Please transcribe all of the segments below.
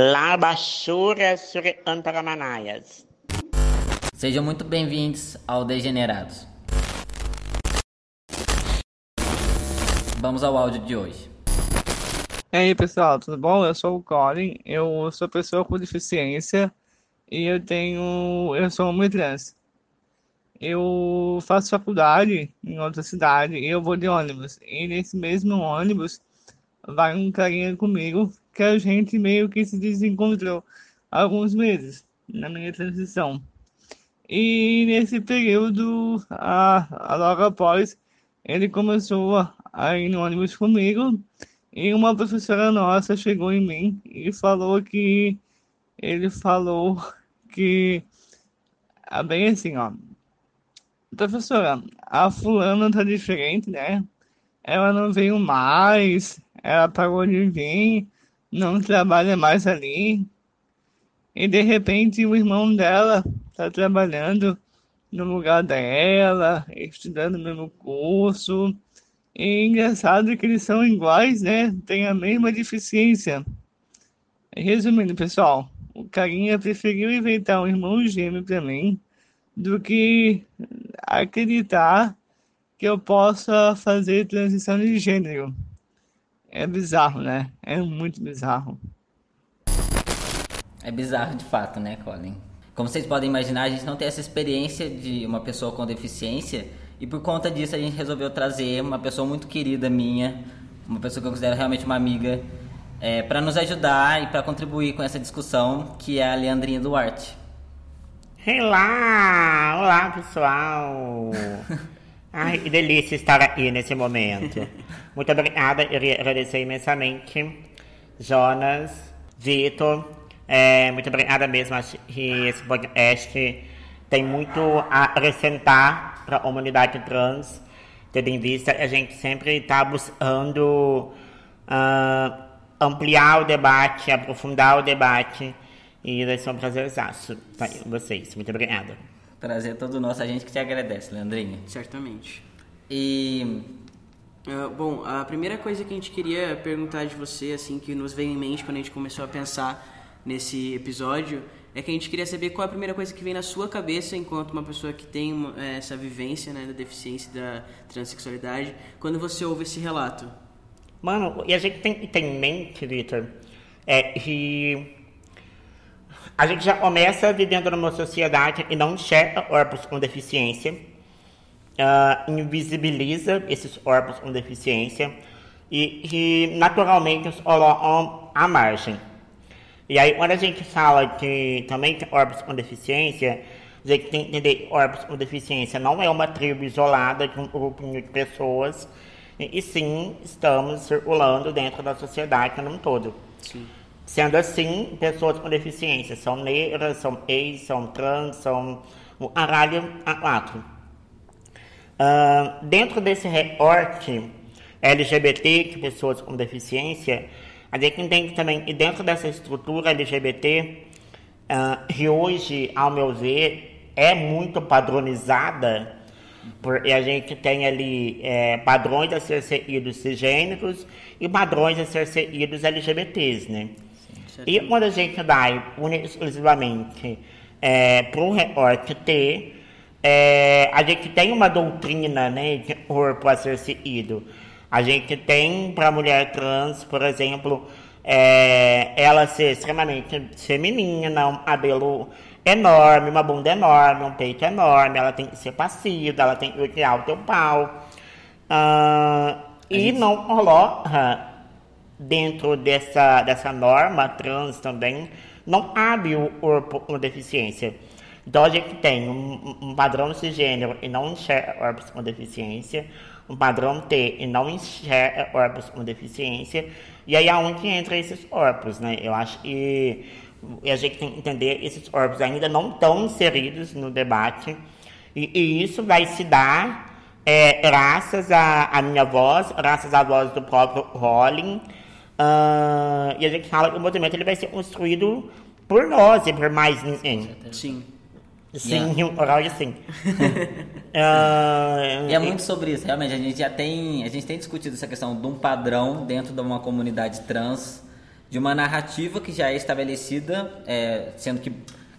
Labachura Suri Antaramanaias. Sejam muito bem-vindos ao Degenerados. Vamos ao áudio de hoje. E aí, pessoal, tudo bom? Eu sou o Colin, eu sou pessoa com deficiência e eu tenho. Eu sou homem trans. Eu faço faculdade em outra cidade e eu vou de ônibus. E nesse mesmo ônibus vai um carinha comigo que a gente meio que se desencontrou há alguns meses na minha transição. E nesse período, a, a logo após, ele começou a ir no ônibus comigo e uma professora nossa chegou em mim e falou que ele falou que ah, bem assim, ó. Professora, a fulana tá diferente, né? Ela não veio mais, ela parou de vir, não trabalha mais ali. E de repente o irmão dela tá trabalhando no lugar dela, estudando no mesmo curso. E é engraçado que eles são iguais, né? Tem a mesma deficiência. Resumindo, pessoal, o carinha preferiu inventar um irmão gêmeo para mim do que acreditar que eu possa fazer transição de gênero. É bizarro, né? É muito bizarro. É bizarro de fato, né, Colin? Como vocês podem imaginar, a gente não tem essa experiência de uma pessoa com deficiência e por conta disso a gente resolveu trazer uma pessoa muito querida minha, uma pessoa que eu considero realmente uma amiga, é, para nos ajudar e para contribuir com essa discussão, que é a Leandrinha Duarte. Olá! Olá, pessoal! Ai, que delícia estar aqui nesse momento. Muito obrigada, eu queria agradecer imensamente, Jonas, Vitor. É, muito obrigada mesmo, acho que esse podcast tem muito a acrescentar para a comunidade trans, tendo em vista que a gente sempre está buscando uh, ampliar o debate, aprofundar o debate. E vai ser um prazerzaço estar com vocês. Muito obrigada. Prazer todo nosso. A gente que te agradece, Leandrinha. Certamente. E... Uh, bom, a primeira coisa que a gente queria perguntar de você, assim, que nos veio em mente quando a gente começou a pensar nesse episódio, é que a gente queria saber qual é a primeira coisa que vem na sua cabeça enquanto uma pessoa que tem uma, é, essa vivência né, da deficiência da transexualidade, quando você ouve esse relato. Mano, e a gente tem que ter em mente, Victor, é que a gente já começa vivendo numa sociedade que não enxerga corpos com deficiência, uh, invisibiliza esses corpos com deficiência e que naturalmente os colocam à margem. E aí, quando a gente fala que também tem corpos com deficiência, a gente tem que entender que corpos com deficiência não é uma tribo isolada de um grupo de pessoas, e, e sim estamos circulando dentro da sociedade como um todo. Sim. Sendo assim, pessoas com deficiência são negras, são ex, são trans, são o caralho a quatro. Uh, dentro desse recorte LGBT, que pessoas com deficiência, a gente entende também que dentro dessa estrutura LGBT, uh, que hoje, ao meu ver, é muito padronizada, porque a gente tem ali é, padrões a ser seguidos cisgênicos e padrões a ser seguidos LGBTs, né? E quando a gente vai exclusivamente é, para um recorte T, é, a gente tem uma doutrina né, de corpo a ser seguido. A gente tem para a mulher trans, por exemplo, é, ela ser extremamente feminina, um cabelo enorme, uma bunda enorme, um peito enorme, ela tem que ser passiva, ela tem que criar o teu pau. E gente... não coloca dentro dessa, dessa norma trans também, não abre o corpo com deficiência. Então a gente tem um, um padrão cisgênero e não enxerga corpos com deficiência, um padrão T e não enxerga corpos com deficiência, e aí aonde entra esses corpos, né? Eu acho que a gente tem que entender esses corpos ainda não estão inseridos no debate, e, e isso vai se dar é, graças à minha voz, graças à voz do próprio Rolling, uh, e a gente fala que o movimento ele vai ser construído por nós e por mais ninguém. Sim. Sim, yeah. oral e sim. uh, e é muito sobre isso, realmente. A gente já tem, a gente tem discutido essa questão de um padrão dentro de uma comunidade trans de uma narrativa que já é estabelecida, é, sendo que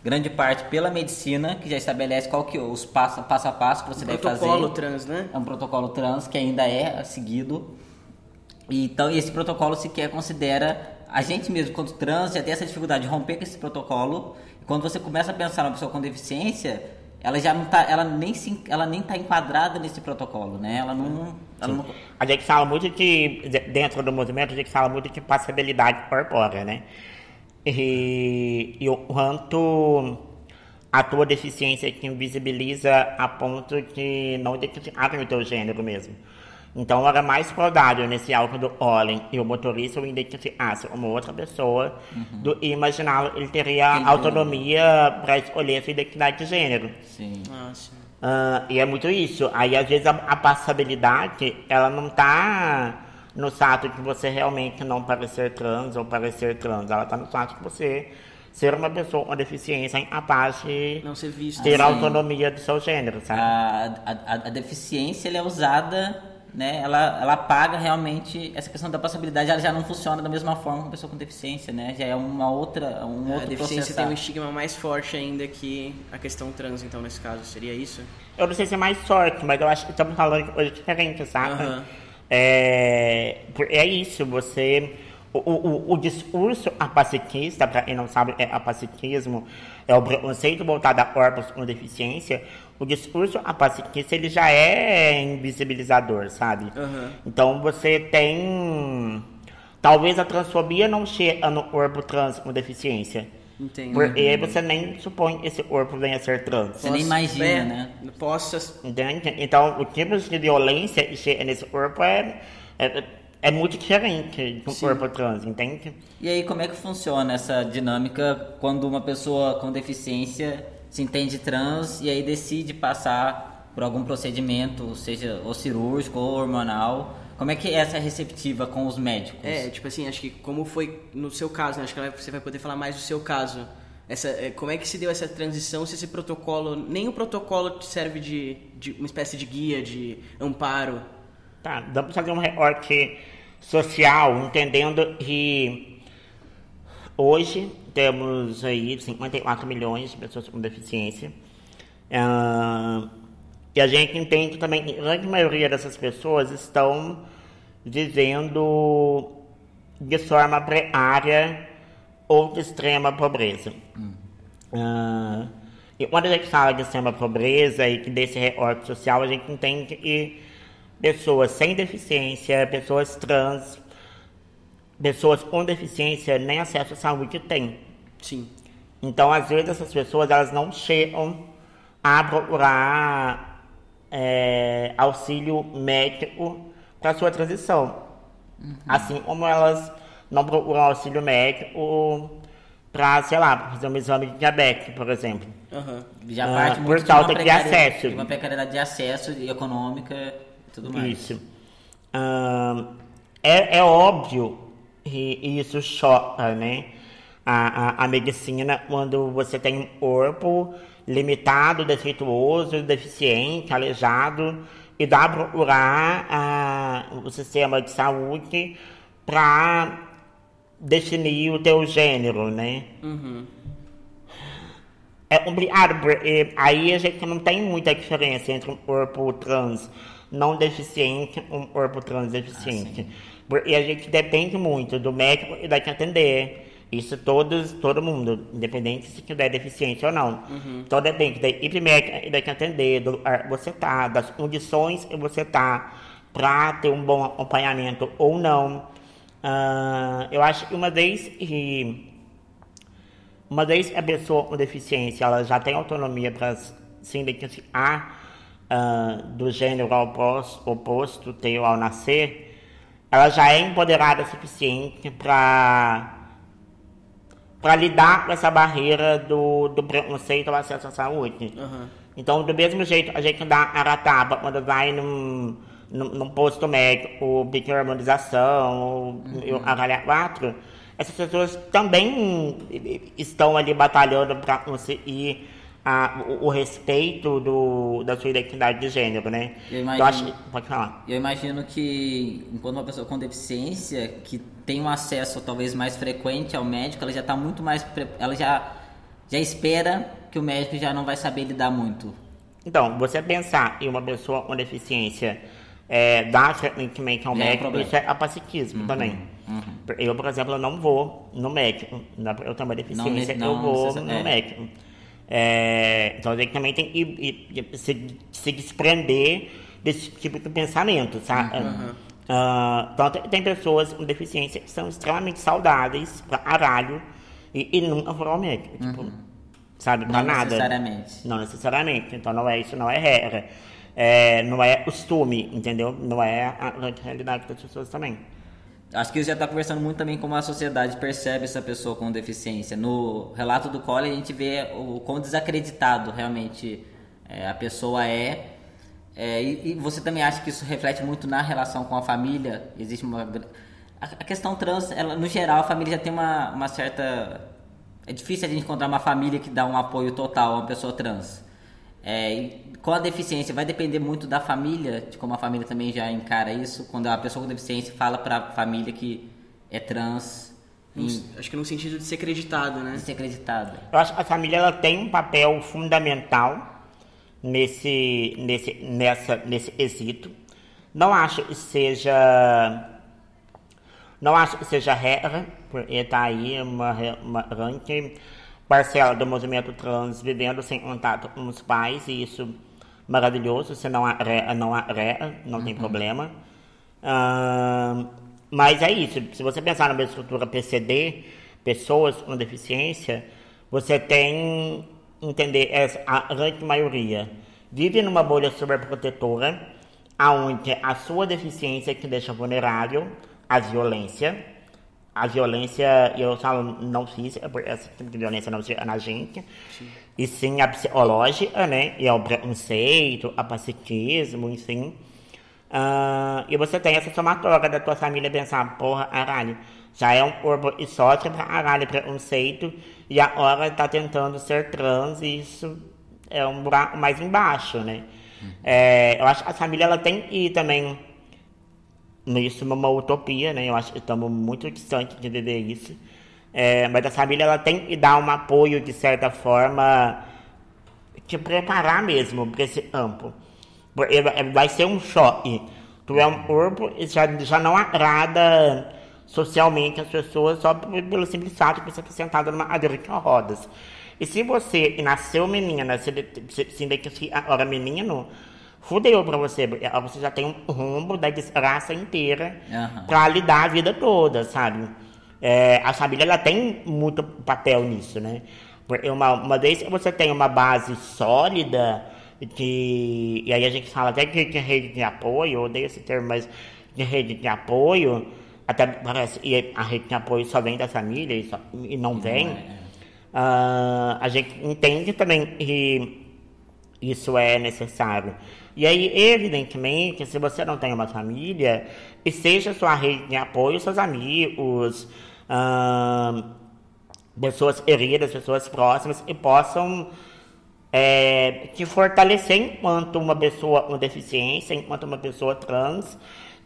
grande parte pela medicina, que já estabelece qual que os passo, passo a passo que você um deve fazer. protocolo trans, né? É um protocolo trans que ainda é seguido. Então, esse protocolo sequer considera a gente mesmo, quanto trans, já tem essa dificuldade de romper com esse protocolo. E quando você começa a pensar numa pessoa com deficiência, ela já não tá, ela nem se, ela nem tá enquadrada nesse protocolo, né? Ela não, ela não A gente fala muito de, de- dentro do movimento, a gente fala muito de passabilidade corpórea, né? E, e o quanto a tua deficiência te invisibiliza a ponto de não identificar o teu gênero mesmo. Então era mais provável nesse álbum do Olin e o motorista o identificasse uma outra pessoa do que imaginá-lo, ele teria Ele- autonomia para escolher a sua identidade de gênero. sim. Ah, sim. Ah, e é muito isso. Aí, às vezes, a, a passabilidade, ela não tá no fato de você realmente não parecer trans ou parecer trans. Ela tá no fato de você ser uma pessoa com deficiência incapaz de Não ser visto. ter Sim. autonomia do seu gênero, sabe? A, a, a deficiência ela é usada, né? Ela, ela paga realmente essa questão da passabilidade, ela já não funciona da mesma forma que uma pessoa com deficiência, né? Já é uma outra, um A outro deficiência processo. tem um estigma mais forte ainda que a questão trans, então, nesse caso. Seria isso? Eu não sei se é mais sorte, mas eu acho que estamos falando de coisa diferente, sabe? Aham. É, é isso, você. O, o, o discurso apacitista, para quem não sabe, é apacitismo, é o preconceito voltado a corpos com deficiência. O discurso apacitista, ele já é invisibilizador, sabe? Aham. Então você tem. Talvez a transfobia não chega no corpo trans com deficiência. Entendo. Porque aí você nem supõe que esse corpo venha a ser trans. Você nem imagina, é, né? Entende? Posso... Então, o tipo de violência que chega nesse corpo é, é, é muito diferente de um Sim. corpo trans, entende? E aí, como é que funciona essa dinâmica quando uma pessoa com deficiência se entende trans e aí decide passar por algum procedimento, seja ou cirúrgico ou hormonal? Como é que é essa receptiva com os médicos? É, tipo assim, acho que como foi no seu caso, né? Acho que você vai poder falar mais do seu caso. Essa, é, como é que se deu essa transição, se esse protocolo... Nem o protocolo te serve de, de uma espécie de guia, de amparo. Tá, vamos fazer um recorte social, entendendo que hoje temos aí 54 milhões de pessoas com deficiência. Ah, e a gente entende também que a grande maioria dessas pessoas estão vivendo de forma precária ou de extrema pobreza. Ah, e quando a gente fala de extrema pobreza e que desse recorte social, a gente entende que pessoas sem deficiência, pessoas trans, pessoas com deficiência nem acesso à saúde têm. Sim. Então, às vezes, essas pessoas elas não chegam a procurar é, auxílio médico para sua transição. Assim como elas não procuram auxílio médico para, sei lá, pra fazer um exame de diabetes, por exemplo. Aham. Já Ah, parte por muito falta de precariedade- acesso. de uma precariedade de acesso e econômica tudo mais. Isso. Ahn, é, é óbvio que isso choca, né? A, a, a medicina quando você tem um corpo limitado, defeituoso, deficiente, aleijado, e dá para procurar ah, o sistema de saúde para definir o teu gênero, né? É complicado, porque aí a gente não tem muita diferença entre um corpo trans não deficiente e um corpo trans deficiente. porque a gente depende muito do médico que vai te atender. Isso todos, todo mundo, independente se tiver deficiência ou não. Então depende da equipe médica que vai te atender, do lugar que você tá, das condições que você tá para ter um bom acompanhamento ou não. Ah, eu acho que uma vez que uma vez que a pessoa com deficiência ela já tem autonomia para se identificar ah, do gênero oposto, oposto teu ao nascer, ela já é empoderada o suficiente para para lidar com essa barreira do, do preconceito ao acesso à saúde. Aham. Então, do mesmo jeito, a gente dá a tapa quando vai num, num, num posto médico pedir harmonização ou avaliar quatro, essas pessoas também estão ali batalhando para conseguir a, o, o respeito do, da sua identidade de gênero, né? Eu Então, imagino- acho, pode falar. Eu imagino que enquanto uma pessoa com deficiência que tem um acesso talvez mais frequente ao médico, ela já está muito mais ela já já espera que o médico já não vai saber lidar muito. Então, você pensar em uma pessoa com deficiência é, dar frequentemente ao Já é um médico, isso é apacitismo também. Eu, por exemplo, eu não vou no médico. Eu tenho uma deficiência, Não, eu não vou necessa- no é. médico. É, então, a gente também tem que ir- ir- se, se desprender desse tipo de pensamento, sabe? Ah, então, tem, tem pessoas com deficiência que são extremamente saudáveis pra caralho e, e nunca foram ao médico. Tipo, sabe? Pra Não nada. necessariamente. Não necessariamente. Então não é isso, não é regra. É, não é costume, entendeu? Não é a, a realidade das pessoas também. Acho que você já está conversando muito também como a sociedade percebe essa pessoa com deficiência. No relato do Cole, a gente vê o quão desacreditado realmente é, a pessoa é. É, e, e você também acha que isso reflete muito na relação com a família? Existe uma. A, questão trans, ela, no geral, a família já tem uma, uma certa. É difícil a gente encontrar uma família que dá um apoio total a uma pessoa trans. É, com a deficiência, vai depender muito da família, de como a família também já encara isso. Quando a pessoa com deficiência fala para a família que é trans, em, Acho que num sentido de ser acreditado, né? de ser acreditada. Eu acho que a família ela tem um papel fundamental nesse, nesse, nessa, nesse quesito. Não acho que seja. Não acho que seja regra, porque está aí uma, uma grande parcela do movimento trans vivendo sem contato com os pais, e isso maravilhoso, se não há regra, não há não tem problema. Ahn, mas é isso, se você pensar numa estrutura PCD, pessoas com deficiência, você tem, entender, essa, a grande maioria vive numa bolha superprotetora, aonde a sua deficiência que deixa vulnerável à violência, a violência, eu falo não física, porque esse tipo de violência não na gente, e sim a psicológica, né? E ao preconceito, a pacitismo, enfim. Ah, e você tem essa somatória da tua família pensar, porra, caralho, já é um corpo e sofre pra caralho preconceito, e agora tá tentando ser trans, e isso é um buraco mais embaixo, né? É, eu acho que a família ela tem ir também isso é uma utopia, né? Eu acho que estamos muito distantes de viver isso. É, mas a família ela tem que dar um apoio de certa forma, te preparar mesmo para esse campo. Porque vai- vai ser um choque. Tu é um corpo e já, já não agrada socialmente as pessoas só pelo simples fato de você estar sentado numa cadeira de rodas. E se você nasceu menina, se, se, se identifica agora menino, fudeu pra você, porque você já tem um rombo da desgraça inteira Aham. pra lidar a vida toda, sabe? É, a família ela tem muito papel nisso, né? Uma, uma vez que você tem uma base sólida, de, e aí a gente fala até de, de rede de apoio, eu odeio esse termo, mas de rede de apoio, até parece que a rede de apoio só vem da família e, só- e não vem. Ah, a gente entende também que isso é necessário. E aí, evidentemente, se você não tem uma família, e seja sua rede de apoio, seus amigos, pessoas queridas, pessoas próximas, que possam é, te fortalecer enquanto uma pessoa com deficiência, enquanto uma pessoa trans,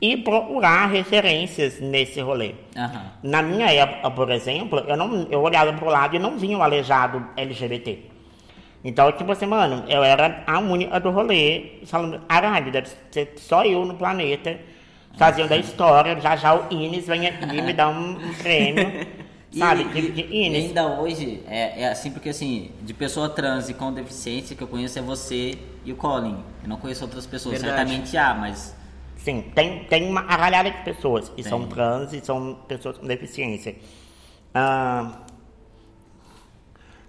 e procurar referências nesse rolê. Aham. Na minha época, por exemplo, eu, não, eu olhava pro lado e não vinha um aleijado LGBT. Então, tipo assim, mano, eu era a única do rolê, falando, caralho, deve ser só eu no planeta, fazendo a história, já já o Ines vem aqui me dar um, um prêmio, sabe, E, de, de Ines. ainda hoje é, é assim porque assim, de pessoa trans e com deficiência que eu conheço é você e o Colin. Eu não conheço outras pessoas, Verdade. certamente há, mas Sim, tem, tem uma arralhada de pessoas que são Tem. trans e são pessoas com deficiência. Ah,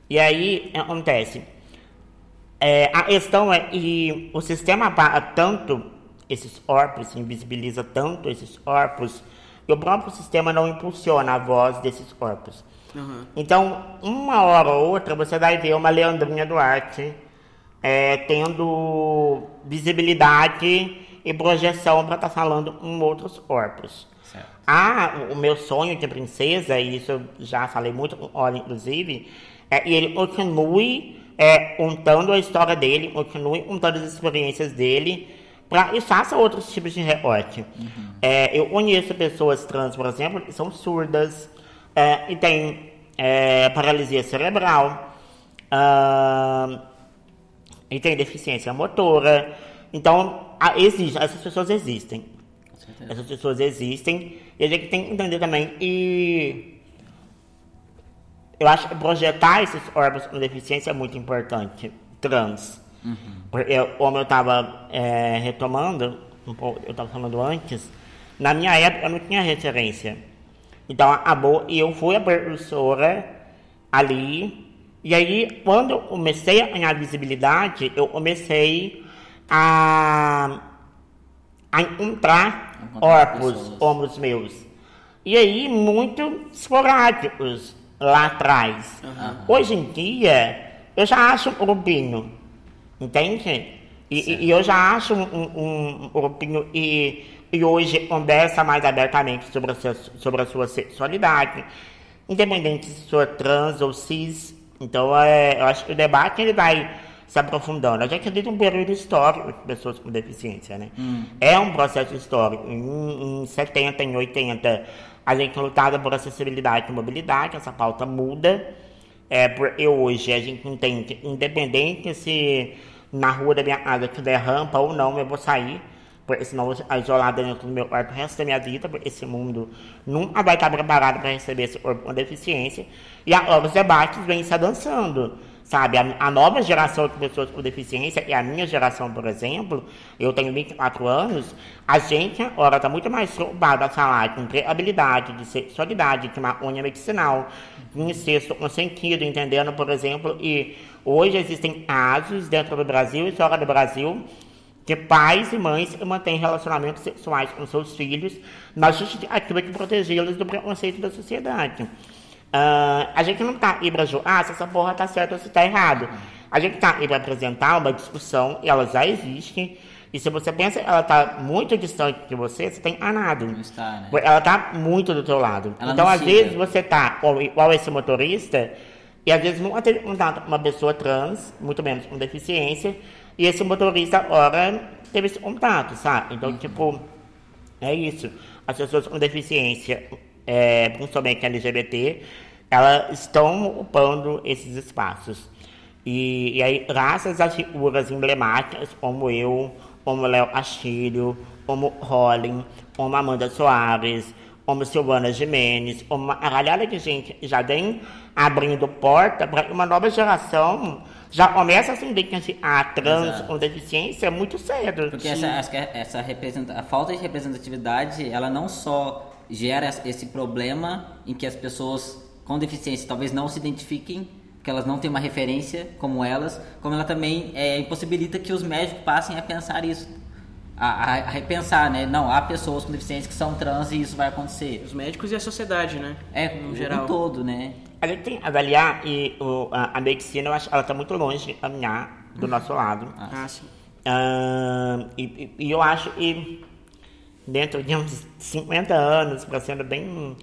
e aí acontece. É, a questão é que o sistema tanto esses corpos, invisibiliza tanto esses corpos, que o próprio sistema não impulsiona a voz desses corpos. Aham. Então, uma hora ou outra, você vai ver uma Leandrinha Duarte é, tendo visibilidade e projeção para estar falando com outros corpos. Certo. Ah, o- meu sonho de princesa, e isso eu já falei muito com o Oli, inclusive, é que ele continue é, contando a história dele, continue contando as experiências dele, pra, e faça outros tipos de recorte. É, eu conheço pessoas trans, por exemplo, que são surdas, é, e tem é, paralisia cerebral, ah, e tem deficiência motora. Então, a- existe, essas pessoas existem. Essas pessoas existem e a gente tem que entender também e eu acho que projetar esses órgãos com deficiência é muito importante, trans. Porque, como eu estava retomando, um pouco, eu estava falando antes, na minha época eu não tinha referência. Então acabou e eu fui a precursora ali. E aí, quando eu comecei a ganhar visibilidade, eu comecei a, a encontrar Encontrar corpos ombros meus. E aí, muito esporádicos lá atrás. Hoje em dia, eu já acho um grupinho, entende? E, e- eu já acho um, um, um e, e hoje conversa mais abertamente sobre a, sua, sobre a sua sexualidade, independente se sou trans ou cis. Então, é, eu acho que o debate ele vai se aprofundando. A gente vive um período histórico de pessoas com deficiência, né? É um processo histórico. Em, em 70, em 80, a gente lutava por acessibilidade e mobilidade, essa pauta muda. É, porque hoje a gente entende, independente se na rua da minha casa tiver rampa ou não, eu vou sair, porque senão eu vou ficar isolada dentro do meu quarto o resto da minha vida, porque esse mundo nunca vai estar preparado para receber esse corpo com deficiência. E agora os debates vêm se avançando, sabe? A, a nova geração de pessoas com deficiência, e a minha geração, por exemplo, eu tenho 24 anos, a gente agora está muito mais preocupado a falar de empregabilidade, de sexualidade, de maconha medicinal, incesto consentido, entendendo, por exemplo, e hoje existem casos dentro do Brasil e fora do Brasil que pais e mães mantêm relacionamentos sexuais com seus filhos na justificativa de protegê-los do preconceito da sociedade. Ah, a gente não tá aí pra julgar ah, se essa porra tá certa ou se tá errado. A gente tá aí pra apresentar uma discussão, e ela já existe, e se você pensa ela tá muito distante de você, você tá enganado. Não está, né? Ela tá muito do teu lado. Ela então, não às vezes, você tá ou igual esse motorista, e às vezes nunca teve contato com uma pessoa trans, muito menos com deficiência, e esse motorista agora teve esse contato, sabe? Então, tipo, é isso. As pessoas com deficiência, é, principalmente LGBT, elas estão ocupando esses espaços. E, e aí, graças às figuras emblemáticas como eu, como Léo Castilho, como Rolling, como Amanda Soares, como Silvana Jimenez, como uma galera de gente que já vem abrindo porta para que uma nova geração já comece a se identificar trans Exato. com deficiência muito cedo. Porque essa, que essa representa, a falta de representatividade, ela não só gera esse problema em que as pessoas com deficiência talvez não se identifiquem, porque elas não têm uma referência como elas, como ela também é, impossibilita que os médicos passem a pensar isso. A, a- a repensar, né? Não, há pessoas com deficiência que são trans e isso vai acontecer. Os médicos e a sociedade, né? É, no no geral. todo, né? A gente tem que avaliar e o- a, a medicina, eu acho que ela está muito longe de caminhar do nosso lado. Ah, sim. Ah, e, e- e eu acho que dentro de uns 50 anos, para sendo bem,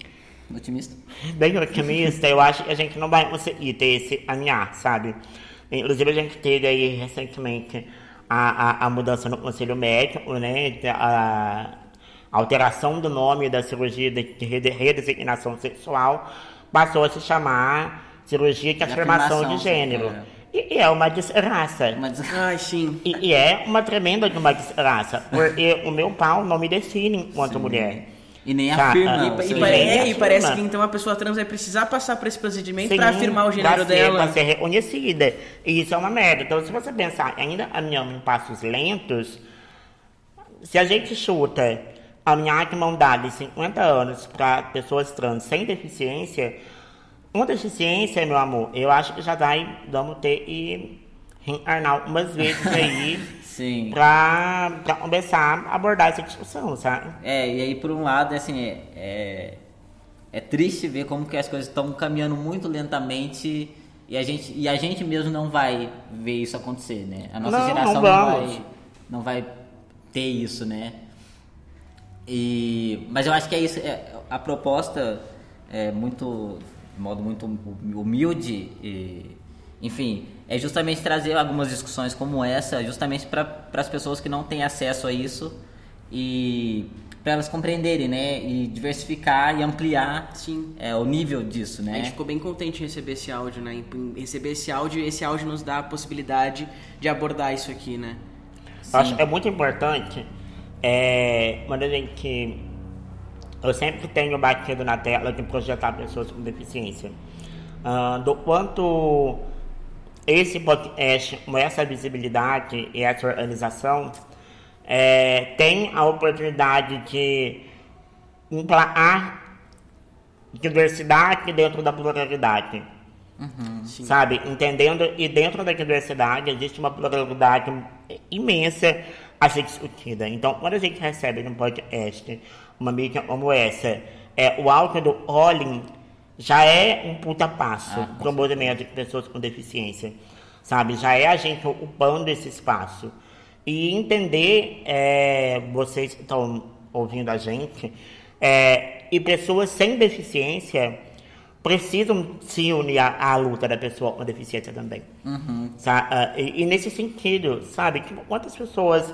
Otimista. bem otimista, eu acho que a gente não vai conseguir ter esse caminhar, sabe? Inclusive a gente teve aí recentemente a, a, a mudança no conselho médico, né? A, a alteração do nome da cirurgia de, de rede- redesignação sexual passou a se chamar cirurgia de De afirmação de gênero. é. E, e é uma desgraça. Ai, sim. E, e é uma tremenda de uma desgraça, porque o meu pau não me define enquanto mulher. E nem Tá, afirma. ah, E, pare- gênero. é, e parece que então a pessoa trans vai precisar passar por esse procedimento pra afirmar o gênero ser, dela. Pra ser reconhecida. E isso é uma merda. Então, se você pensar ainda a minha em passos lentos, se a gente chuta a minha mão dada de 50 anos para pessoas trans sem deficiência, com deficiência, meu amor, eu acho que já vai, vamos ter e reencarnar umas vezes aí Sim. pra, pra começar a abordar essa discussão, sabe? É, e aí por um lado, assim, é, é, é triste ver como que as coisas estão caminhando muito lentamente e a gente, e a gente mesmo não vai ver isso acontecer, né? A nossa Não, geração não não, vai, não vai ter isso, né? E, mas eu acho que é isso, é, a proposta é muito, de modo muito humilde e, Enfim, é justamente trazer algumas discussões como essa, justamente para as pessoas que não têm acesso a isso e para elas compreenderem, né? E diversificar e ampliar Sim. É, o nível disso, né? A gente ficou bem contente em receber esse áudio, né? Em receber esse áudio, esse áudio nos dá a possibilidade de abordar isso aqui, né? Eu acho que é muito importante, é, uma das que eu sempre tenho batido na tela de projetar pessoas com deficiência, uh, do quanto esse podcast, com essa visibilidade e essa organização, é, tem a oportunidade de implantar diversidade dentro da pluralidade. Uhum. Sabe? Entendendo, e dentro da diversidade existe uma pluralidade imensa a ser discutida. Então, quando a gente recebe no podcast uma mídia como essa, é, o alto do Olin já é um puta passo Ah, para o movimento de pessoas com deficiência. Sabe? Já é a gente ocupando esse espaço. E entender, é, vocês que estão ouvindo a gente, é, e pessoas sem deficiência precisam se unir à, à luta da pessoa com deficiência também. Sa- ah, e, e nesse sentido, sabe, tipo, quantas pessoas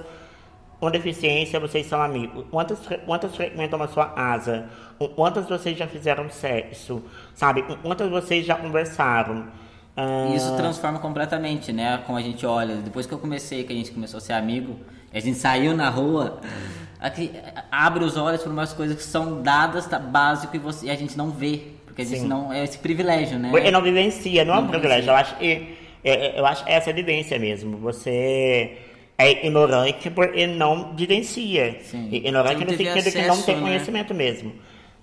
com deficiência vocês são amigos? Quantas, quantas frequentam a sua asa? Quantas vocês já fizeram sexo? Sabe, quantas vocês já conversaram? Ah, isso transforma completamente, né? Como a gente olha. Depois que eu comecei, que a gente começou a ser amigo, a gente saiu na rua, aqui, abre os olhos para umas coisas que são dadas, tá, básico, e, você, e a gente não vê. Porque a gente Sim. não. É esse privilégio, né? Porque não vivencia, não é um Não privilégio. Eu acho que é, é, eu acho que é essa vivência mesmo. Você é ignorante porque não vivencia. Sim. Ignorante Não no sentido que não tem né? conhecimento mesmo.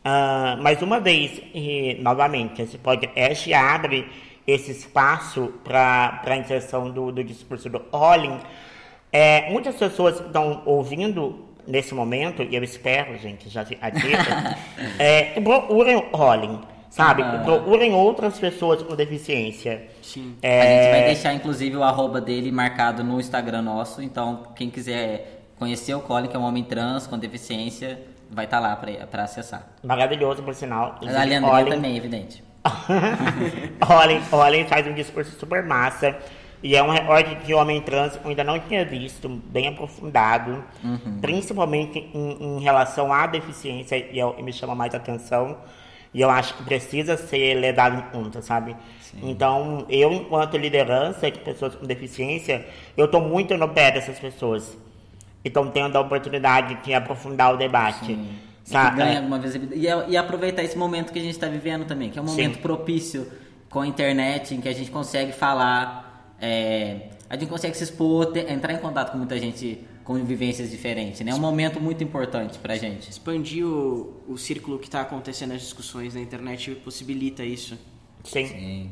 Ah, mas uma vez, e, novamente, esse podcast abre esse espaço para a inserção do, do discurso do Olin. É, muitas pessoas estão ouvindo nesse momento, e eu espero, gente, já adianta, é, procurem o Olin, sabe? Ah. Procurem outras pessoas com deficiência. Sim. A gente vai É, deixar, inclusive, o arroba dele marcado no Instagram nosso. Então, quem quiser conhecer o Colin, que é um homem trans com deficiência, vai estar lá para acessar. maravilhoso, por sinal. A Leandrinha Olin- também, evidente. Olhem, olhem, faz um discurso super massa. E é um recorde de homem trans que eu ainda não tinha visto, bem aprofundado, principalmente em, em relação à deficiência, e é que me chama mais atenção. E eu acho que precisa ser levado em conta, sabe? Então, eu, enquanto liderança de pessoas com deficiência, eu estou muito no pé dessas pessoas. E estão tendo a oportunidade de aprofundar o debate. Que Sabe? ganha alguma visibilidade. E, é- e aproveitar esse momento que a gente está vivendo também, que é um momento Sim. propício com a internet, em que a gente consegue falar, é, a gente consegue se expor, ter- entrar em contato com muita gente com vivências diferentes. né? É um momento muito importante pra gente. Expandir o, o círculo que está acontecendo nas discussões na internet possibilita isso. Sim. Sim.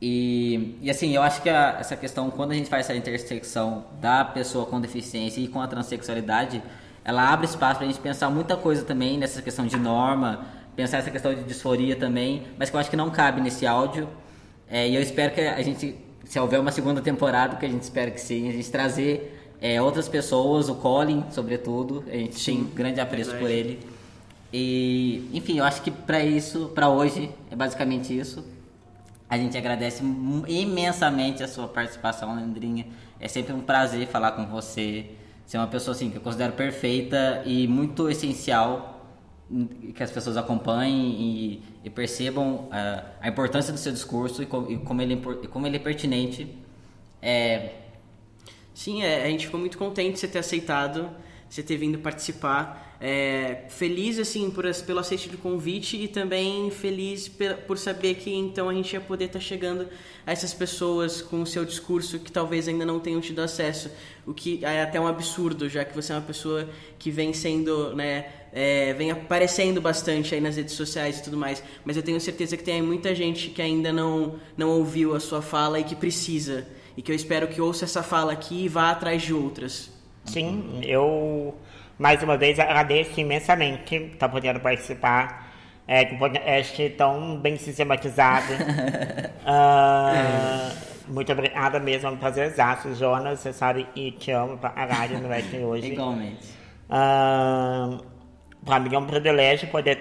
E, e assim, eu acho que a- essa questão, quando a gente faz essa intersecção da pessoa com deficiência e com a transexualidade, ela abre espaço pra gente pensar muita coisa também nessa questão de norma, pensar essa questão de disforia também, mas que eu acho que não cabe nesse áudio. É, e eu espero que a gente, se houver uma segunda temporada, que a gente espera que sim, a gente trazer é, outras pessoas, o Colin, sobretudo, a gente tem grande apreço por verdade. ele. E, enfim, eu acho que pra isso, pra hoje, é basicamente isso. A gente agradece imensamente a sua participação, Leandrinha. É sempre um prazer falar com você. Você é uma pessoa assim que eu considero perfeita e muito essencial hum, que as pessoas acompanhem e, e percebam ah, a importância do seu discurso e, e como, ele, é e como ele é pertinente. É, Sim, é, a gente ficou muito contente de você ter aceitado, você ter vindo participar. É, feliz assim por, pelo aceite do convite e também feliz pe- por saber que então a gente ia poder estar chegando a essas pessoas com o seu discurso que talvez ainda não tenham tido acesso, o que é até um absurdo, já que você é uma pessoa que vem sendo, né, é, vem aparecendo bastante aí nas redes sociais e tudo mais, mas eu tenho certeza que tem muita gente que ainda não, não ouviu a sua fala e que precisa, e que eu espero que ouça essa fala aqui e vá atrás de outras. Sim, eu mais uma vez agradeço imensamente estar podendo participar é, de um podcast tão bem sistematizado. Ah, muito obrigada mesmo, é um prazerzaço, Jonas. Você sabe que te amo pra caralho, não é que hoje. igualmente. Ah, para mim é um privilégio poder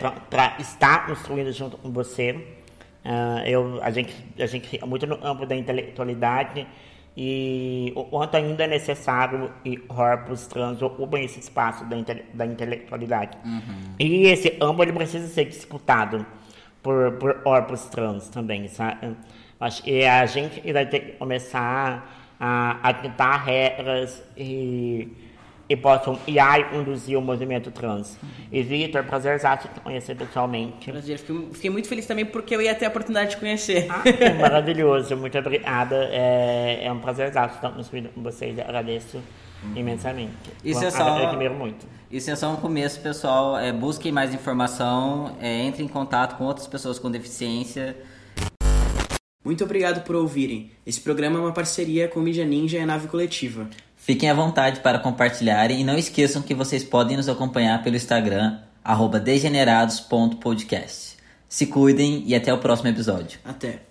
estar construindo junto com você. Uh, eu, a, gente, a gente fica muito no âmbito da intelectualidade e o quanto ainda é necessário e corpos trans ocupam esse espaço da, inte, da intelectualidade. Uhum. E esse âmbito ele precisa ser disputado por, por corpos trans também, sabe? Acho que a gente vai ter que começar a, a tentar regras e e possam guiar e conduzir o movimento trans. E Vitor, prazerzaço te conhecer pessoalmente. Prazer, fiquei, fiquei, muito feliz também porque eu ia ter a oportunidade de conhecer. Ah, maravilhoso, muito obrigada. É, é um prazerzaço estar nos com vocês, agradeço imensamente. Isso Bom, é só, admiro muito. Isso é só um começo, pessoal. É, busquem mais informação, é, entre em contato com outras pessoas com deficiência. Muito obrigado por ouvirem. Esse programa é uma parceria com Mídia Ninja e a Nave Coletiva. Fiquem à vontade para compartilharem e não esqueçam que vocês podem nos acompanhar pelo Instagram, degenerados.podcast. Se cuidem e até o próximo episódio. Até.